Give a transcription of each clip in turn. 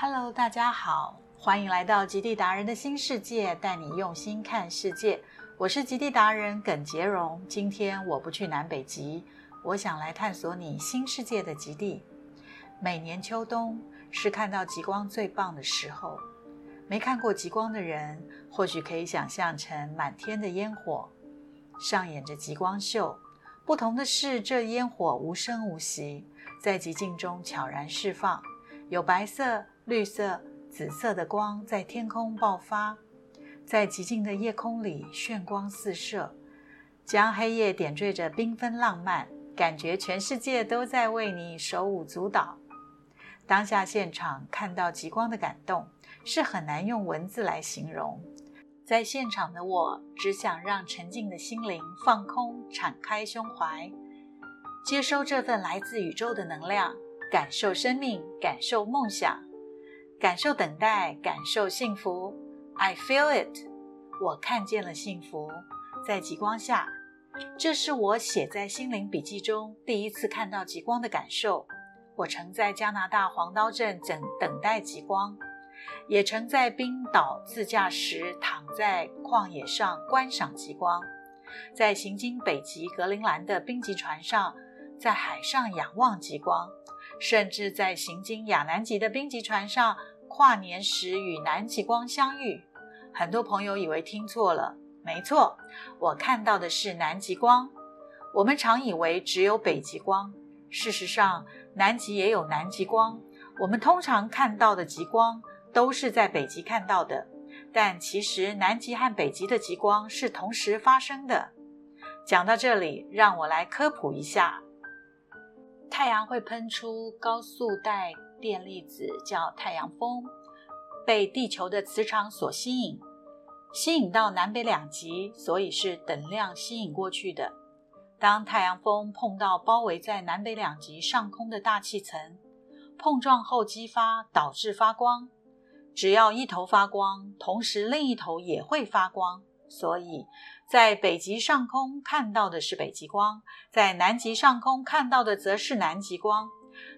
Hello，大家好，欢迎来到极地达人的新世界，带你用心看世界。我是极地达人耿杰荣。今天我不去南北极，我想来探索你新世界的极地。每年秋冬是看到极光最棒的时候。没看过极光的人，或许可以想象成满天的烟火，上演着极光秀。不同的是，这烟火无声无息，在极静中悄然释放，有白色、绿色、紫色的光在天空爆发，在寂静的夜空里炫光四射，将黑夜点缀着缤纷浪漫，感觉全世界都在为你手舞足蹈。当下现场看到极光的感动。是很难用文字来形容。在现场的我，只想让沉静的心灵放空，敞开胸怀，接收这份来自宇宙的能量，感受生命，感受梦想，感受等待，感受幸福。I feel it，我看见了幸福，在极光下，这是我写在心灵笔记中第一次看到极光的感受。我曾在加拿大黄刀镇等等待极光。也曾在冰岛自驾时躺在旷野上观赏极光，在行经北极格陵兰的冰极船上，在海上仰望极光，甚至在行经亚南极的冰极船上跨年时与南极光相遇。很多朋友以为听错了，没错，我看到的是南极光。我们常以为只有北极光，事实上南极也有南极光。我们通常看到的极光。都是在北极看到的，但其实南极和北极的极光是同时发生的。讲到这里，让我来科普一下：太阳会喷出高速带电粒子，叫太阳风，被地球的磁场所吸引，吸引到南北两极，所以是等量吸引过去的。当太阳风碰到包围在南北两极上空的大气层，碰撞后激发，导致发光。只要一头发光，同时另一头也会发光，所以在北极上空看到的是北极光，在南极上空看到的则是南极光。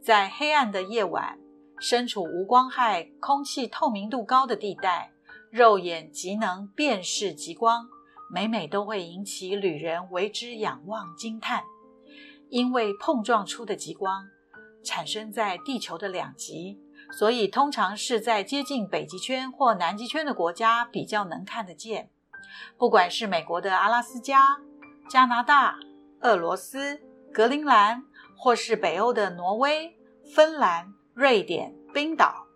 在黑暗的夜晚，身处无光害、空气透明度高的地带，肉眼即能辨识极光，每每都会引起旅人为之仰望惊叹，因为碰撞出的极光产生在地球的两极。所以，通常是在接近北极圈或南极圈的国家比较能看得见。不管是美国的阿拉斯加、加拿大、俄罗斯、格陵兰，或是北欧的挪威、芬兰、瑞典、冰岛，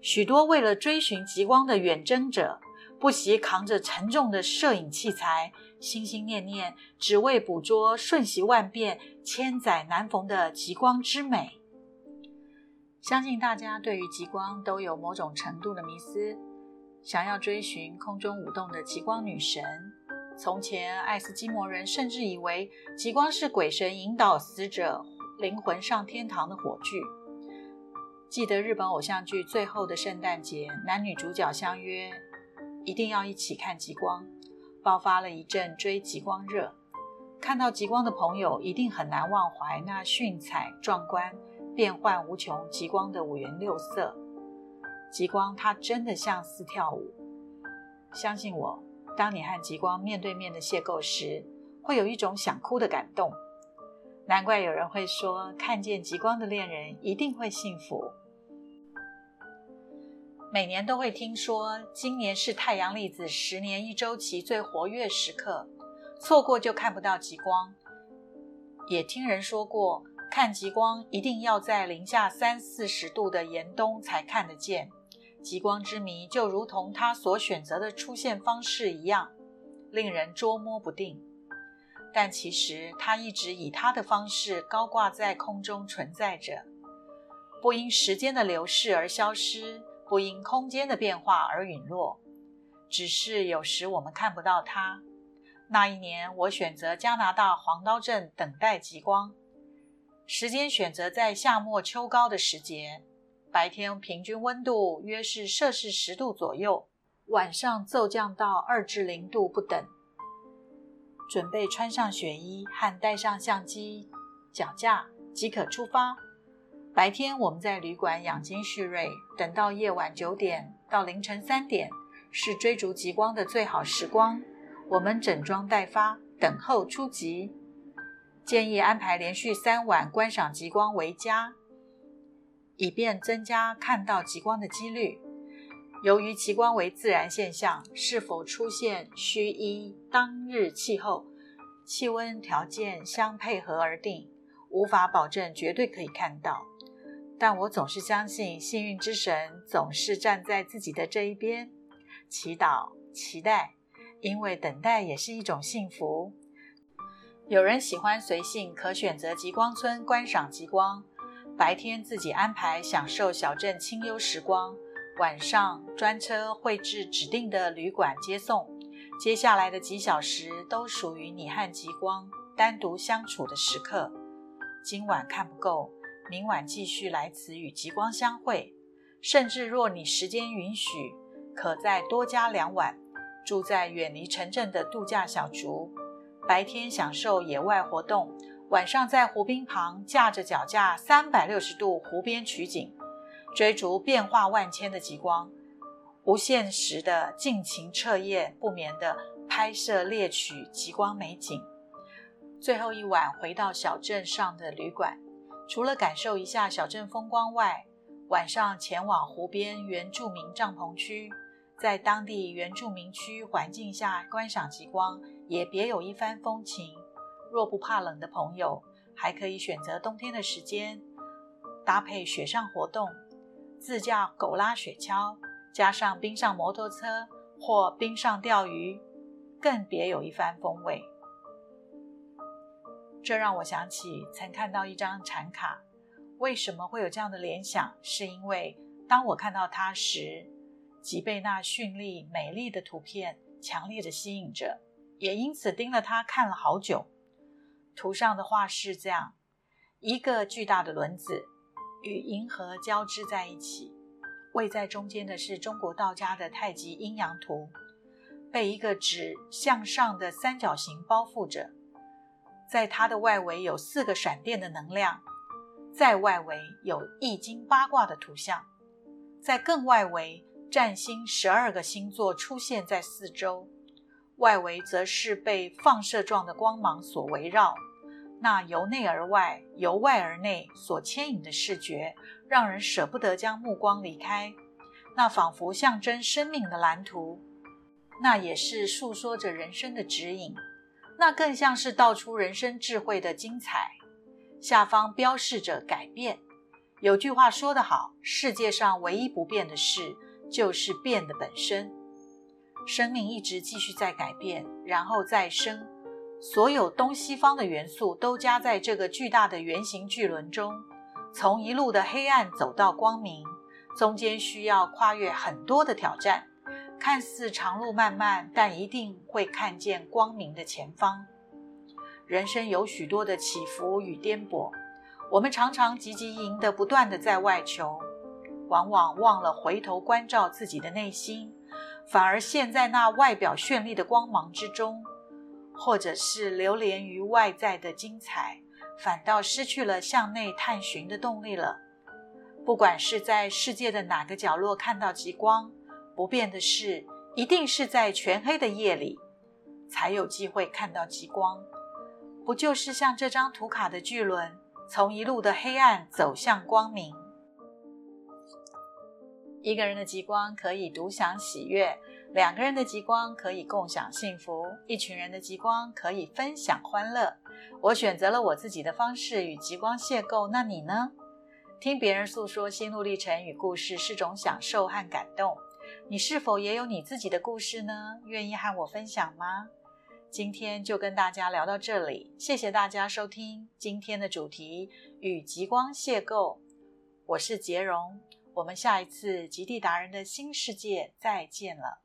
许多为了追寻极光的远征者，不惜扛着沉重的摄影器材，心心念念，只为捕捉瞬息万变、千载难逢的极光之美。相信大家对于极光都有某种程度的迷思，想要追寻空中舞动的极光女神。从前，爱斯基摩人甚至以为极光是鬼神引导死者灵魂上天堂的火炬。记得日本偶像剧《最后的圣诞节》，男女主角相约一定要一起看极光，爆发了一阵追极光热。看到极光的朋友一定很难忘怀那炫彩壮观。变幻无穷极光的五颜六色，极光它真的像似跳舞。相信我，当你和极光面对面的邂逅时，会有一种想哭的感动。难怪有人会说，看见极光的恋人一定会幸福。每年都会听说，今年是太阳粒子十年一周期最活跃时刻，错过就看不到极光。也听人说过。看极光一定要在零下三四十度的严冬才看得见。极光之谜就如同它所选择的出现方式一样，令人捉摸不定。但其实它一直以它的方式高挂在空中存在着，不因时间的流逝而消失，不因空间的变化而陨落。只是有时我们看不到它。那一年，我选择加拿大黄刀镇等待极光。时间选择在夏末秋高的时节，白天平均温度约是摄氏十度左右，晚上骤降到二至零度不等。准备穿上雪衣和带上相机、脚架即可出发。白天我们在旅馆养精蓄锐，等到夜晚九点到凌晨三点是追逐极光的最好时光。我们整装待发，等候出极。建议安排连续三晚观赏极光为佳，以便增加看到极光的几率。由于极光为自然现象，是否出现需依当日气候、气温条件相配合而定，无法保证绝对可以看到。但我总是相信幸运之神总是站在自己的这一边，祈祷、期待，因为等待也是一种幸福。有人喜欢随性，可选择极光村观赏极光，白天自己安排享受小镇清幽时光，晚上专车会至指定的旅馆接送。接下来的几小时都属于你和极光单独相处的时刻。今晚看不够。明晚继续来此与极光相会，甚至若你时间允许，可再多加两晚，住在远离城镇的度假小竹，白天享受野外活动，晚上在湖滨旁架着脚架，三百六十度湖边取景，追逐变化万千的极光，无限时的尽情彻夜不眠的拍摄猎取极光美景，最后一晚回到小镇上的旅馆。除了感受一下小镇风光外，晚上前往湖边原住民帐篷区，在当地原住民区环境下观赏极光，也别有一番风情。若不怕冷的朋友，还可以选择冬天的时间，搭配雪上活动，自驾狗拉雪橇，加上冰上摩托车或冰上钓鱼，更别有一番风味。这让我想起曾看到一张禅卡，为什么会有这样的联想？是因为当我看到它时，即被那绚丽美丽的图片强烈的吸引着，也因此盯了它看了好久。图上的画是这样：一个巨大的轮子与银河交织在一起，位在中间的是中国道家的太极阴阳图，被一个指向上的三角形包覆着。在它的外围有四个闪电的能量，在外围有易经八卦的图像，在更外围占星十二个星座出现在四周，外围则是被放射状的光芒所围绕。那由内而外、由外而内所牵引的视觉，让人舍不得将目光离开。那仿佛象征生命的蓝图，那也是诉说着人生的指引。那更像是道出人生智慧的精彩。下方标示着改变。有句话说得好：世界上唯一不变的事，就是变的本身。生命一直继续在改变，然后再生。所有东西方的元素都加在这个巨大的圆形巨轮中，从一路的黑暗走到光明，中间需要跨越很多的挑战。看似长路漫漫，但一定会看见光明的前方。人生有许多的起伏与颠簸，我们常常汲汲营营的不断的在外求，往往忘了回头关照自己的内心，反而陷在那外表绚丽的光芒之中，或者是流连于外在的精彩，反倒失去了向内探寻的动力了。不管是在世界的哪个角落看到极光。不变的是，一定是在全黑的夜里，才有机会看到极光。不就是像这张图卡的巨轮，从一路的黑暗走向光明？一个人的极光可以独享喜悦，两个人的极光可以共享幸福，一群人的极光可以分享欢乐。我选择了我自己的方式与极光邂逅，那你呢？听别人诉说心路历程与故事是种享受和感动。你是否也有你自己的故事呢？愿意和我分享吗？今天就跟大家聊到这里，谢谢大家收听今天的主题与极光邂逅。我是杰荣，我们下一次极地达人的新世界再见了。